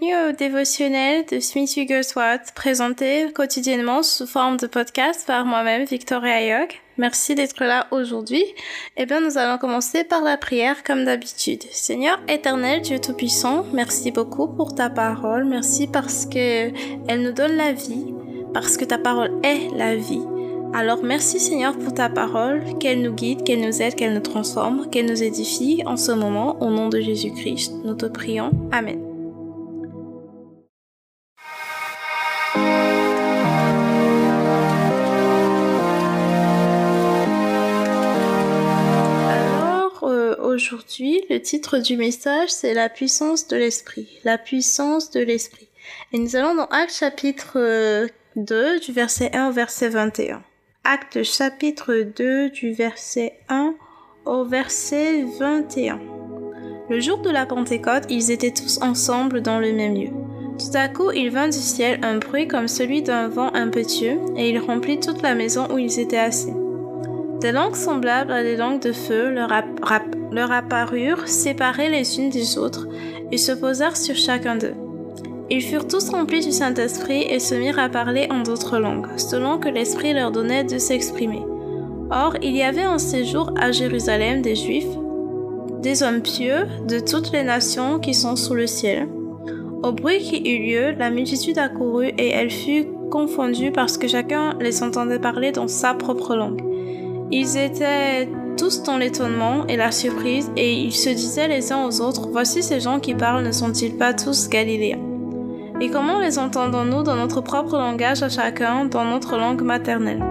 Bienvenue au dévotionnel de Smith Wigglesworth, présenté quotidiennement sous forme de podcast par moi-même, Victoria Ayog. Merci d'être là aujourd'hui. Eh bien, nous allons commencer par la prière comme d'habitude. Seigneur éternel, Dieu Tout-Puissant, merci beaucoup pour ta parole. Merci parce que elle nous donne la vie, parce que ta parole est la vie. Alors merci Seigneur pour ta parole, qu'elle nous guide, qu'elle nous aide, qu'elle nous transforme, qu'elle nous édifie en ce moment, au nom de Jésus-Christ. Nous te prions. Amen. Le titre du message, c'est la puissance de l'esprit. La puissance de l'esprit. Et nous allons dans Actes chapitre 2, euh, du verset 1 au verset 21. Acte chapitre 2 du verset 1 au verset 21. Le jour de la Pentecôte, ils étaient tous ensemble dans le même lieu. Tout à coup, il vint du ciel un bruit comme celui d'un vent impétueux, et il remplit toute la maison où ils étaient assis. Des langues semblables à des langues de feu leur, leur apparurent, séparées les unes des autres, et se posèrent sur chacun d'eux. Ils furent tous remplis du Saint-Esprit et se mirent à parler en d'autres langues, selon que l'Esprit leur donnait de s'exprimer. Or, il y avait en séjour à Jérusalem des Juifs, des hommes pieux de toutes les nations qui sont sous le ciel. Au bruit qui eut lieu, la multitude accourut et elle fut confondue parce que chacun les entendait parler dans sa propre langue. Ils étaient tous dans l'étonnement et la surprise et ils se disaient les uns aux autres, Voici ces gens qui parlent, ne sont-ils pas tous galiléens? Et comment les entendons-nous dans notre propre langage à chacun, dans notre langue maternelle?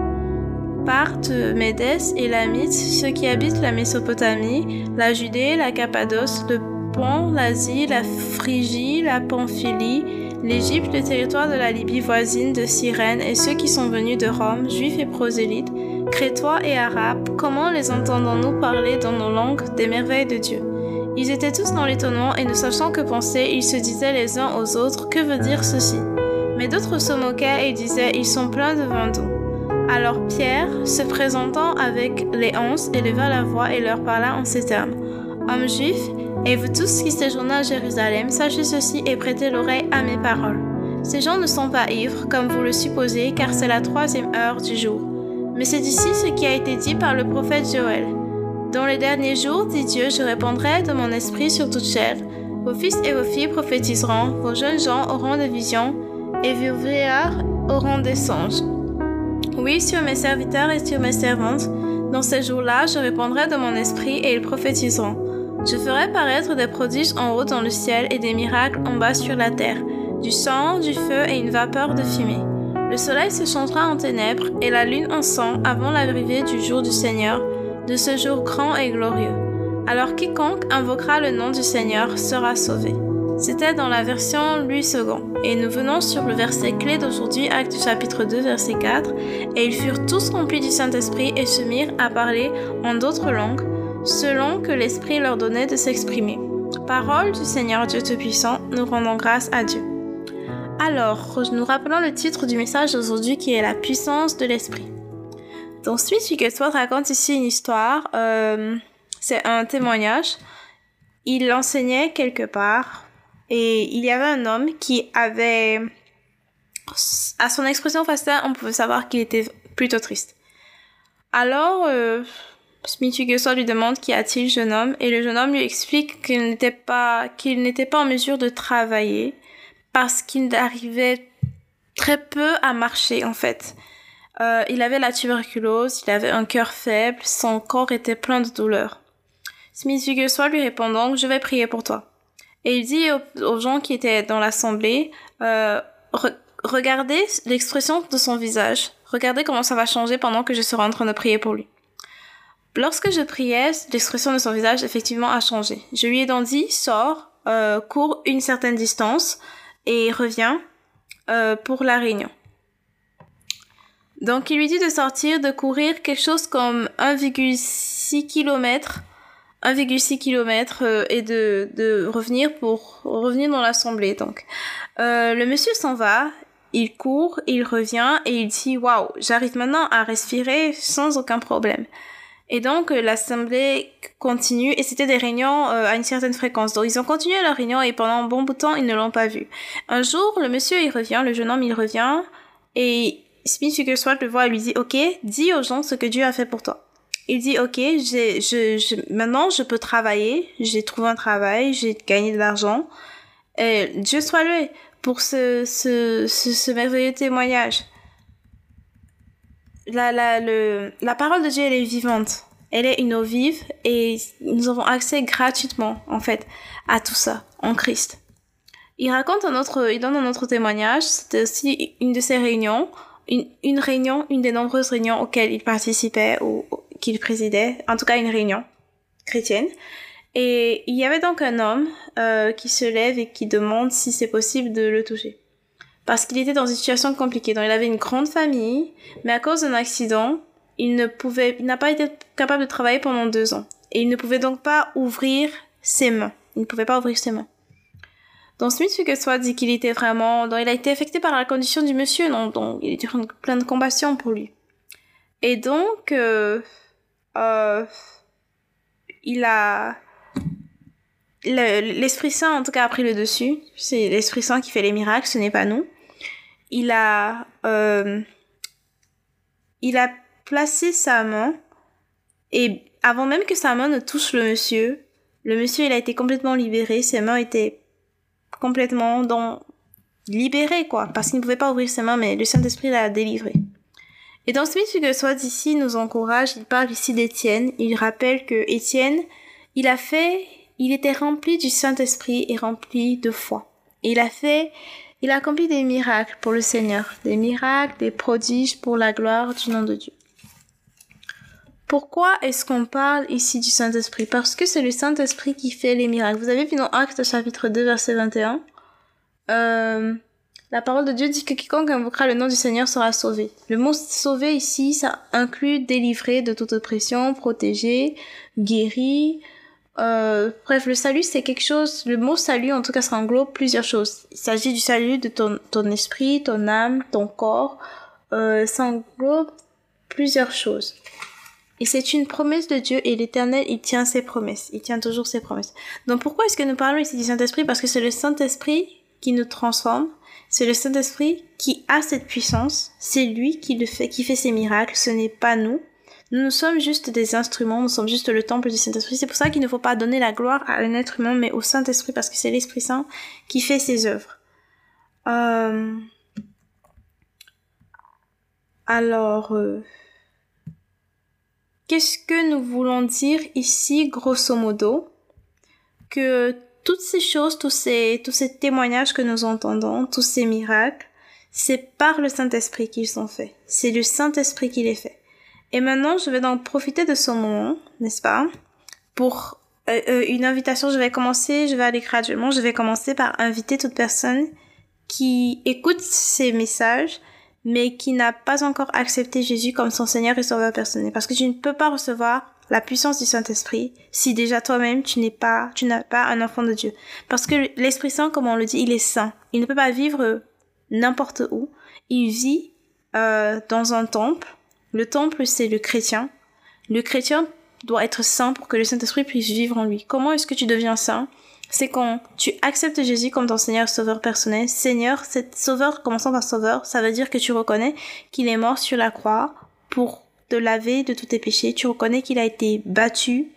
Parthes, Médès et Lamite, ceux qui habitent la Mésopotamie, la Judée, la Cappadoce, le Pont, l'Asie, la Phrygie, la Pamphylie, l'Égypte, le territoire de la Libye voisine de Cyrène et ceux qui sont venus de Rome, juifs et prosélytes, crétois et arabes, comment les entendons-nous parler dans nos langues des merveilles de Dieu? Ils étaient tous dans l'étonnement et ne sachant que penser, ils se disaient les uns aux autres Que veut dire ceci? Mais d'autres se moquaient et disaient Ils sont pleins de vin doux. Alors Pierre, se présentant avec les onze, éleva la voix et leur parla en ces termes Hommes juifs, et vous tous qui séjournez à Jérusalem, sachez ceci et prêtez l'oreille à mes paroles. Ces gens ne sont pas ivres, comme vous le supposez, car c'est la troisième heure du jour. Mais c'est ici ce qui a été dit par le prophète Joël. Dans les derniers jours, dit Dieu, je répandrai de mon esprit sur toute chair. Vos fils et vos filles prophétiseront, vos jeunes gens auront des visions, et vos vieillards auront des songes. Oui, sur mes serviteurs et sur mes servantes, dans ces jours-là, je répandrai de mon esprit et ils prophétiseront. Je ferai paraître des prodiges en haut dans le ciel et des miracles en bas sur la terre, du sang, du feu et une vapeur de fumée. Le soleil se changera en ténèbres et la lune en sang avant l'arrivée du jour du Seigneur, de ce jour grand et glorieux. Alors quiconque invoquera le nom du Seigneur sera sauvé. C'était dans la version Louis II. Et nous venons sur le verset clé d'aujourd'hui, Acte chapitre 2, verset 4. Et ils furent tous remplis du Saint-Esprit et se mirent à parler en d'autres langues, selon que l'Esprit leur donnait de s'exprimer. Parole du Seigneur Dieu Tout-Puissant, nous rendons grâce à Dieu. Alors, nous rappelons le titre du message d'aujourd'hui qui est la puissance de l'Esprit. Donc Smith Wigglesworth raconte ici une histoire. Euh, c'est un témoignage. Il enseignait quelque part et il y avait un homme qui avait, à son expression faciale, on pouvait savoir qu'il était plutôt triste. Alors, euh, Smith Wigglesworth lui demande qu'y a-t-il jeune homme et le jeune homme lui explique qu'il n'était pas qu'il n'était pas en mesure de travailler parce qu'il arrivait très peu à marcher en fait. Euh, il avait la tuberculose, il avait un cœur faible, son corps était plein de douleurs. Smith Wigglesworth lui répondant Je vais prier pour toi. Et il dit aux, gens qui étaient dans l'assemblée euh, Regardez l'expression de son visage. Regardez comment ça va changer pendant que je serai en train de prier pour lui. Lorsque je priais, l'expression de son visage effectivement a changé. Je lui ai donc dit Sors, euh, cours une certaine distance et reviens euh, pour la réunion. Donc il lui dit de sortir, de courir quelque chose comme 1,6 km, 1,6 km et de, de revenir pour revenir dans l'assemblée. Donc euh, le monsieur s'en va, il court, il revient et il dit waouh, j'arrive maintenant à respirer sans aucun problème. Et donc, euh, l'assemblée continue et c'était des réunions euh, à une certaine fréquence. Donc, ils ont continué leur réunion et pendant un bon bout de temps, ils ne l'ont pas vu. Un jour, le monsieur, il revient, le jeune homme, il revient et Smith Wigglesworth le voit et lui dit, OK, dis aux gens ce que Dieu a fait pour toi. Il dit, OK, j'ai, je, je, maintenant, je peux travailler, j'ai trouvé un travail, j'ai gagné de l'argent. Et Dieu soit loué pour ce, ce, ce, ce merveilleux témoignage la, la, le, la parole de Dieu, elle est vivante. Elle est une eau vive et nous avons accès gratuitement, en fait, à tout ça, en Christ. Il raconte un autre, il donne un autre témoignage. C'était aussi une de ses réunions, une, une réunion, une des nombreuses réunions auxquelles il participait ou, qu'il présidait, en tout cas une réunion chrétienne. Et il y avait donc un homme euh, qui se lève et qui demande si c'est possible de le toucher parce qu'il était dans une situation compliquée. Donc, il avait une grande famille, mais à cause d'un accident, il ne pouvait, n'a pas été capable de travailler pendant deux ans. Et il ne pouvait donc pas ouvrir ses mains. Il ne pouvait pas ouvrir ses mains. Donc, Smith soit dit qu'il était vraiment, donc il a été affecté par la condition du monsieur, donc, donc il était plein de compassion pour lui. Et donc, euh, euh, il a, l'Esprit Saint, en tout cas, a pris le dessus. C'est l'Esprit Saint qui fait les miracles, ce n'est pas nous. Il a, euh, il a placé sa main et avant même que sa main ne touche le monsieur, le monsieur, il a été complètement libéré. Ses mains étaient complètement dans, libérées, quoi. Parce qu'il ne pouvait pas ouvrir ses mains, mais le Saint-Esprit l'a délivré. Et dans Smith que soit d'ici nous encourage, il parle ici d'Étienne. Il rappelle que Étienne, il a fait il était rempli du Saint-Esprit et rempli de foi. Et il a fait, il a accompli des miracles pour le Seigneur, des miracles, des prodiges pour la gloire du nom de Dieu. Pourquoi est-ce qu'on parle ici du Saint-Esprit? Parce que c'est le Saint-Esprit qui fait les miracles. Vous avez vu dans Actes chapitre 2 verset 21, euh, la parole de Dieu dit que quiconque invoquera le nom du Seigneur sera sauvé. Le mot sauvé ici, ça inclut délivrer de toute oppression, protéger, guérir, euh, bref, le salut, c'est quelque chose, le mot salut, en tout cas, ça englobe plusieurs choses. Il s'agit du salut de ton, ton esprit, ton âme, ton corps. Euh, ça englobe plusieurs choses. Et c'est une promesse de Dieu et l'Éternel, il tient ses promesses. Il tient toujours ses promesses. Donc pourquoi est-ce que nous parlons ici du Saint-Esprit? Parce que c'est le Saint-Esprit qui nous transforme. C'est le Saint-Esprit qui a cette puissance. C'est lui qui le fait, qui fait ses miracles. Ce n'est pas nous. Nous, sommes juste des instruments, nous sommes juste le temple du Saint-Esprit. C'est pour ça qu'il ne faut pas donner la gloire à un être humain, mais au Saint-Esprit, parce que c'est l'Esprit Saint qui fait ses œuvres. Euh... Alors, euh... qu'est-ce que nous voulons dire ici, grosso modo? Que toutes ces choses, tous ces, tous ces témoignages que nous entendons, tous ces miracles, c'est par le Saint-Esprit qu'ils sont faits. C'est le Saint-Esprit qui les fait. Et maintenant, je vais donc profiter de ce moment, n'est-ce pas, pour euh, euh, une invitation. Je vais commencer, je vais aller graduellement. Je vais commencer par inviter toute personne qui écoute ces messages, mais qui n'a pas encore accepté Jésus comme son Seigneur et Sauveur personnel. Parce que tu ne peux pas recevoir la puissance du Saint-Esprit si déjà toi-même tu n'es pas, tu n'as pas un enfant de Dieu. Parce que l'Esprit Saint, comme on le dit, il est saint. Il ne peut pas vivre n'importe où. Il vit euh, dans un temple le temple, c'est le chrétien. Le chrétien doit être saint pour que le Saint-Esprit puisse vivre en lui. Comment est-ce que tu deviens saint? C'est quand tu acceptes Jésus comme ton Seigneur Sauveur personnel. Seigneur, c'est Sauveur, commençant par Sauveur, ça veut dire que tu reconnais qu'il est mort sur la croix pour te laver de tous tes péchés. Tu reconnais qu'il a été battu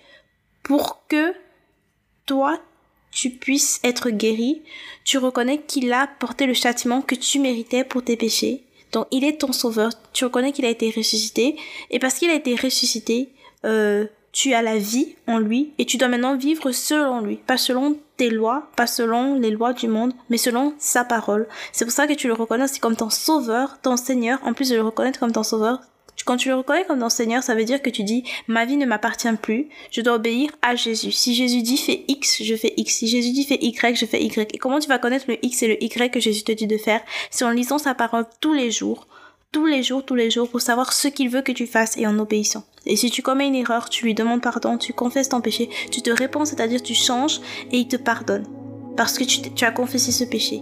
pour que toi, tu puisses être guéri. Tu reconnais qu'il a porté le châtiment que tu méritais pour tes péchés. Donc il est ton sauveur. Tu reconnais qu'il a été ressuscité. Et parce qu'il a été ressuscité, euh, tu as la vie en lui et tu dois maintenant vivre selon lui, pas selon tes lois, pas selon les lois du monde, mais selon sa parole. C'est pour ça que tu le reconnais comme ton sauveur, ton Seigneur, en plus de le reconnaître comme ton sauveur, quand tu le reconnais comme ton Seigneur, ça veut dire que tu dis, ma vie ne m'appartient plus, je dois obéir à Jésus. Si Jésus dit fais X, je fais X. Si Jésus dit fais Y, je fais Y. Et comment tu vas connaître le X et le Y que Jésus te dit de faire? C'est en lisant sa parole tous les jours, tous les jours, tous les jours, pour savoir ce qu'il veut que tu fasses et en obéissant. Et si tu commets une erreur, tu lui demandes pardon, tu confesses ton péché, tu te réponds, c'est-à-dire tu changes et il te pardonne. Parce que tu, tu as confessé ce péché.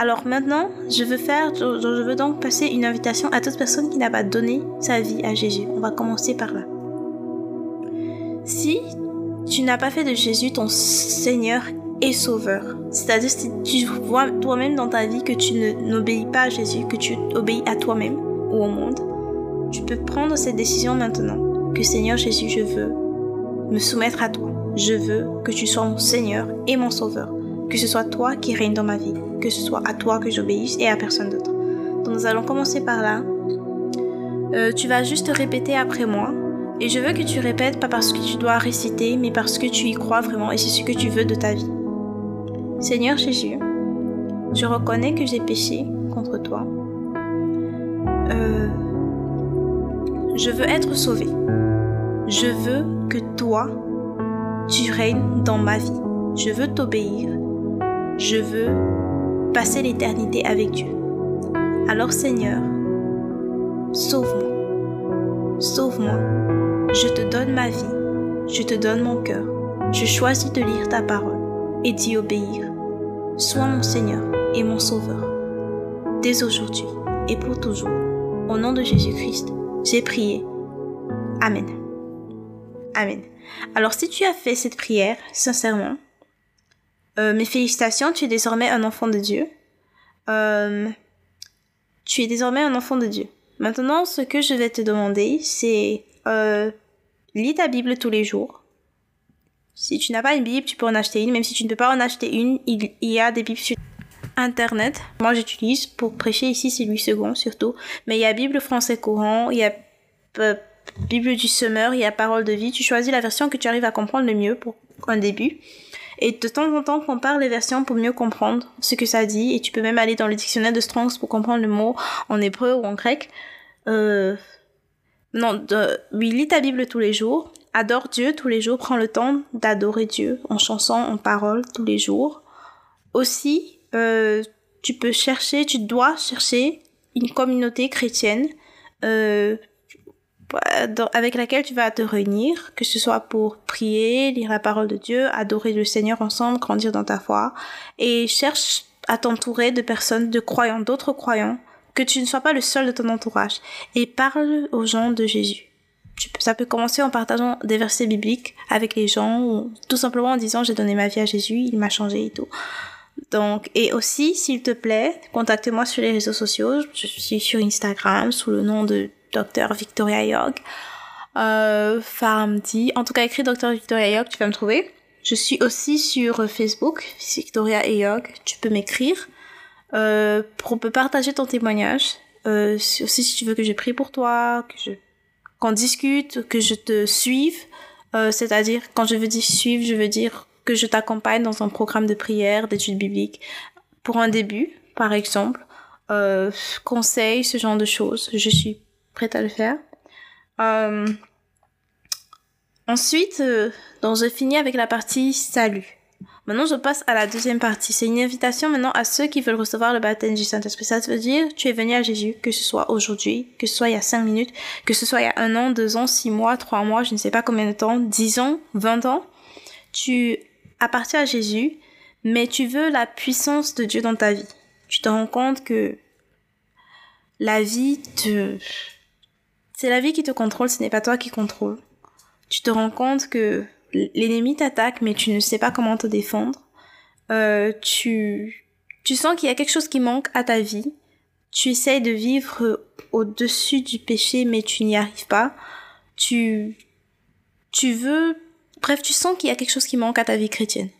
Alors maintenant, je veux faire, je, veux donc passer une invitation à toute personne qui n'a pas donné sa vie à Jésus. On va commencer par là. Si tu n'as pas fait de Jésus ton Seigneur et Sauveur, c'est-à-dire si tu vois toi-même dans ta vie que tu n'obéis pas à Jésus, que tu obéis à toi-même ou au monde, tu peux prendre cette décision maintenant que Seigneur Jésus, je veux me soumettre à toi. Je veux que tu sois mon Seigneur et mon Sauveur. Que ce soit toi qui règne dans ma vie. Que ce soit à toi que j'obéisse et à personne d'autre. Donc nous allons commencer par là. Euh, tu vas juste répéter après moi. Et je veux que tu répètes pas parce que tu dois réciter, mais parce que tu y crois vraiment et c'est ce que tu veux de ta vie. Seigneur Jésus, je reconnais que j'ai péché contre toi. Euh, je veux être sauvé. Je veux que toi, tu règnes dans ma vie. Je veux t'obéir. Je veux passer l'éternité avec Dieu. Alors Seigneur, sauve-moi. Sauve-moi. Je te donne ma vie. Je te donne mon cœur. Je choisis de lire ta parole et d'y obéir. Sois mon Seigneur et mon Sauveur. Dès aujourd'hui et pour toujours. Au nom de Jésus-Christ, j'ai prié. Amen. Amen. Alors si tu as fait cette prière, sincèrement, euh, mes félicitations, tu es désormais un enfant de Dieu. Euh, tu es désormais un enfant de Dieu. Maintenant, ce que je vais te demander, c'est euh, lis ta Bible tous les jours. Si tu n'as pas une Bible, tu peux en acheter une. Même si tu ne peux pas en acheter une, il, y a des Bibles sur Internet. Moi, j'utilise pour prêcher ici, c'est Louis II surtout. Mais il y a Bible français courant, il y a Bible du semeur, il y a Parole de vie. Tu choisis la version que tu arrives à comprendre le mieux pour un début. Et de temps en temps, compare les versions pour mieux comprendre ce que ça dit. Et tu peux même aller dans le dictionnaire de Strongs pour comprendre le mot en hébreu ou en grec. Euh... Non, de... oui, lis ta Bible tous les jours. Adore Dieu tous les jours. Prends le temps d'adorer Dieu en chanson, en parole tous les jours. Aussi, euh, tu peux chercher, tu dois chercher une communauté chrétienne euh, avec laquelle tu vas te réunir, que ce soit pour prier, lire la parole de Dieu, adorer le Seigneur ensemble, grandir dans ta foi, et cherche à t'entourer de personnes, de croyants, d'autres croyants, que tu ne sois pas le seul de ton entourage, et parle aux gens de Jésus. Ça peut commencer en partageant des versets bibliques avec les gens, ou tout simplement en disant j'ai donné ma vie à Jésus, il m'a changé et tout. Donc, et aussi, s'il te plaît, contacte-moi sur les réseaux sociaux. Je suis sur Instagram sous le nom de Dr Victoria Yog. Euh, Farmdi. En tout cas, écris Dr Victoria Yog, tu vas me trouver. Je suis aussi sur Facebook, Victoria et. Tu peux m'écrire. Euh, pour me partager ton témoignage. Euh, aussi, si tu veux que je prie pour toi, que qu'on discute, que je te suive. Euh, c'est-à-dire, quand je veux dire suivre, je veux dire que je t'accompagne dans un programme de prière, d'études bibliques. Pour un début, par exemple, euh, conseil, ce genre de choses. Je suis prête à le faire. Euh, ensuite, euh, donc je finis avec la partie salut. Maintenant, je passe à la deuxième partie. C'est une invitation maintenant à ceux qui veulent recevoir le baptême du Saint-Esprit. Ça veut dire, tu es venu à Jésus, que ce soit aujourd'hui, que ce soit il y a cinq minutes, que ce soit il y a un an, deux ans, six mois, trois mois, je ne sais pas combien de temps, dix ans, vingt ans. Tu appartiens à Jésus, mais tu veux la puissance de Dieu dans ta vie. Tu te rends compte que la vie te, c'est la vie qui te contrôle, ce n'est pas toi qui contrôle. Tu te rends compte que l'ennemi t'attaque, mais tu ne sais pas comment te défendre. Euh, tu, tu sens qu'il y a quelque chose qui manque à ta vie. Tu essayes de vivre au-dessus du péché, mais tu n'y arrives pas. Tu, tu veux, bref, tu sens qu'il y a quelque chose qui manque à ta vie chrétienne.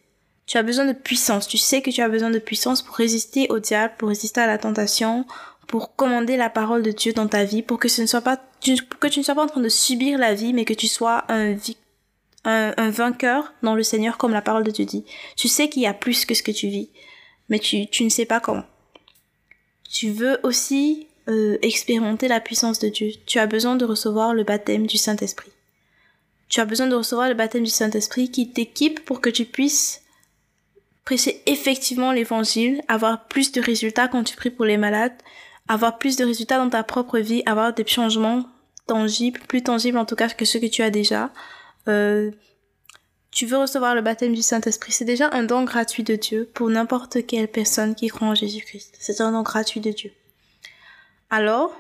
Tu as besoin de puissance. Tu sais que tu as besoin de puissance pour résister au diable, pour résister à la tentation, pour commander la parole de Dieu dans ta vie, pour que ce ne soit pas, que tu ne sois pas en train de subir la vie, mais que tu sois un, un, vainqueur dans le Seigneur, comme la parole de Dieu dit. Tu sais qu'il y a plus que ce que tu vis, mais tu, tu ne sais pas comment. Tu veux aussi euh, expérimenter la puissance de Dieu. Tu as besoin de recevoir le baptême du Saint-Esprit. Tu as besoin de recevoir le baptême du Saint-Esprit qui t'équipe pour que tu puisses prêcher effectivement l'évangile, avoir plus de résultats quand tu pries pour les malades, avoir plus de résultats dans ta propre vie, avoir des changements tangibles, plus tangibles en tout cas que ceux que tu as déjà. Euh, tu veux recevoir le baptême du Saint-Esprit, c'est déjà un don gratuit de Dieu pour n'importe quelle personne qui croit en Jésus-Christ. C'est un don gratuit de Dieu. Alors,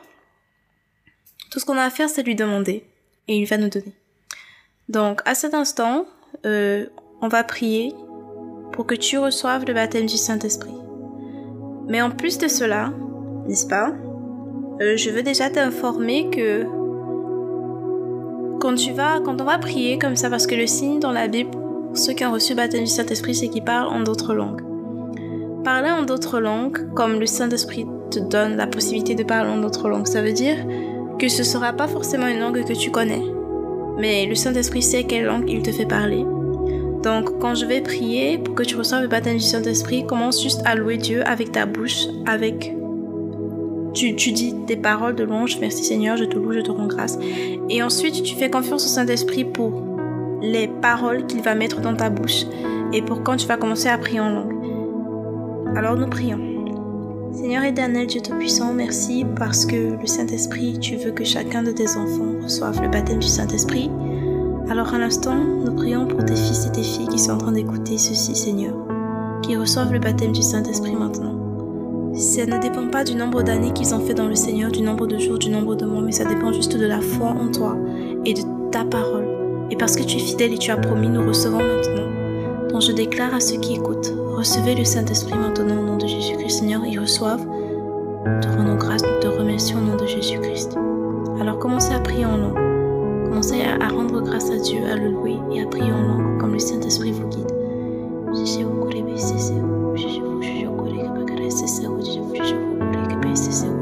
tout ce qu'on a à faire, c'est lui demander, et il va nous donner. Donc, à cet instant, euh, on va prier pour que tu reçoives le baptême du Saint-Esprit. Mais en plus de cela, n'est-ce pas, euh, je veux déjà t'informer que quand tu vas, quand on va prier comme ça, parce que le signe dans la Bible, ceux qui ont reçu le baptême du Saint-Esprit, c'est qu'ils parlent en d'autres langues. Parler en d'autres langues, comme le Saint-Esprit te donne la possibilité de parler en d'autres langues, ça veut dire que ce sera pas forcément une langue que tu connais. Mais le Saint-Esprit sait quelle langue il te fait parler. Donc, quand je vais prier pour que tu reçoives le baptême du Saint-Esprit, commence juste à louer Dieu avec ta bouche, avec tu, dis des paroles de louange, merci Seigneur, je te loue, je te rends grâce. Et ensuite, tu fais confiance au Saint-Esprit pour les paroles qu'il va mettre dans ta bouche et pour quand tu vas commencer à prier en langue. Alors nous prions. Seigneur éternel, Dieu Tout-Puissant, merci parce que le Saint-Esprit, tu veux que chacun de tes enfants reçoive le baptême du Saint-Esprit. Alors à l'instant, nous prions pour tes fils et tes filles qui sont en train d'écouter ceci, Seigneur, qui reçoivent le baptême du Saint-Esprit maintenant. Ça ne dépend pas du nombre d'années qu'ils ont fait dans le Seigneur, du nombre de jours, du nombre de mois, mais ça dépend juste de la foi en toi et de ta parole. Et parce que tu es fidèle et tu as promis, nous recevons maintenant. Donc je déclare à ceux qui écoutent, recevez le Saint-Esprit maintenant au nom de Jésus-Christ, Seigneur, ils reçoivent. Nous te rendons grâce, nous te remercions au nom de Jésus-Christ. Alors commencez à prier en langue. Commencez à rendre grâce à Dieu, à le louer et à prier en langue, comme le Saint-Esprit vous guide. l'Éternel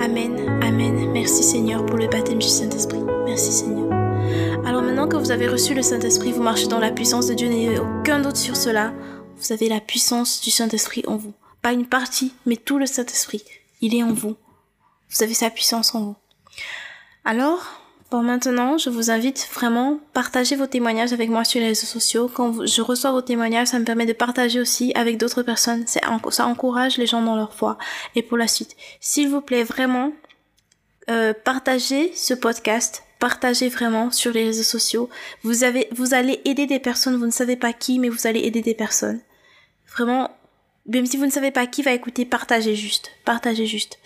Amen, Amen. Merci Seigneur pour le baptême du Saint-Esprit. Merci Seigneur. Alors maintenant que vous avez reçu le Saint-Esprit, vous marchez dans la puissance de Dieu, n'ayez aucun doute sur cela. Vous avez la puissance du Saint-Esprit en vous. Pas une partie, mais tout le Saint-Esprit. Il est en vous. Vous avez sa puissance en vous. Alors, Bon, maintenant, je vous invite vraiment à partager vos témoignages avec moi sur les réseaux sociaux. Quand je reçois vos témoignages, ça me permet de partager aussi avec d'autres personnes. Ça encourage les gens dans leur foi. Et pour la suite, s'il vous plaît, vraiment, euh, partagez ce podcast. Partagez vraiment sur les réseaux sociaux. Vous avez, vous allez aider des personnes. Vous ne savez pas qui, mais vous allez aider des personnes. Vraiment, même si vous ne savez pas qui va écouter, partagez juste. Partagez juste.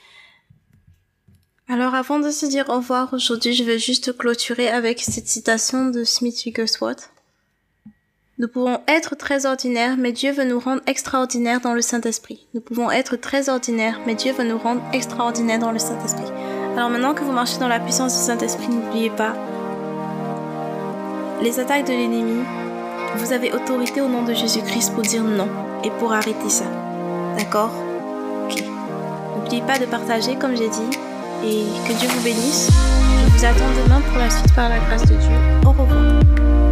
Alors avant de se dire au revoir aujourd'hui, je vais juste clôturer avec cette citation de Smith Wigglesworth. Nous pouvons être très ordinaires, mais Dieu veut nous rendre extraordinaires dans le Saint-Esprit. Nous pouvons être très ordinaires, mais Dieu veut nous rendre extraordinaires dans le Saint-Esprit. Alors maintenant que vous marchez dans la puissance du Saint-Esprit, n'oubliez pas les attaques de l'ennemi. Vous avez autorité au nom de Jésus-Christ pour dire non et pour arrêter ça. D'accord? Ok. N'oubliez pas de partager, comme j'ai dit, et que Dieu vous bénisse. Je vous attends demain pour la suite par la grâce de Dieu. Au revoir.